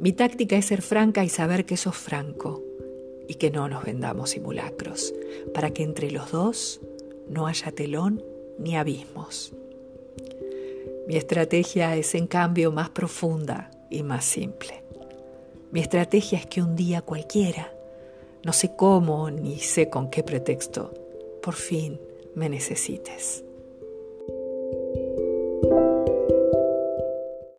Mi táctica es ser franca y saber que sos franco y que no nos vendamos simulacros, para que entre los dos no haya telón ni abismos. Mi estrategia es en cambio más profunda y más simple. Mi estrategia es que un día cualquiera, no sé cómo ni sé con qué pretexto, por fin me necesites.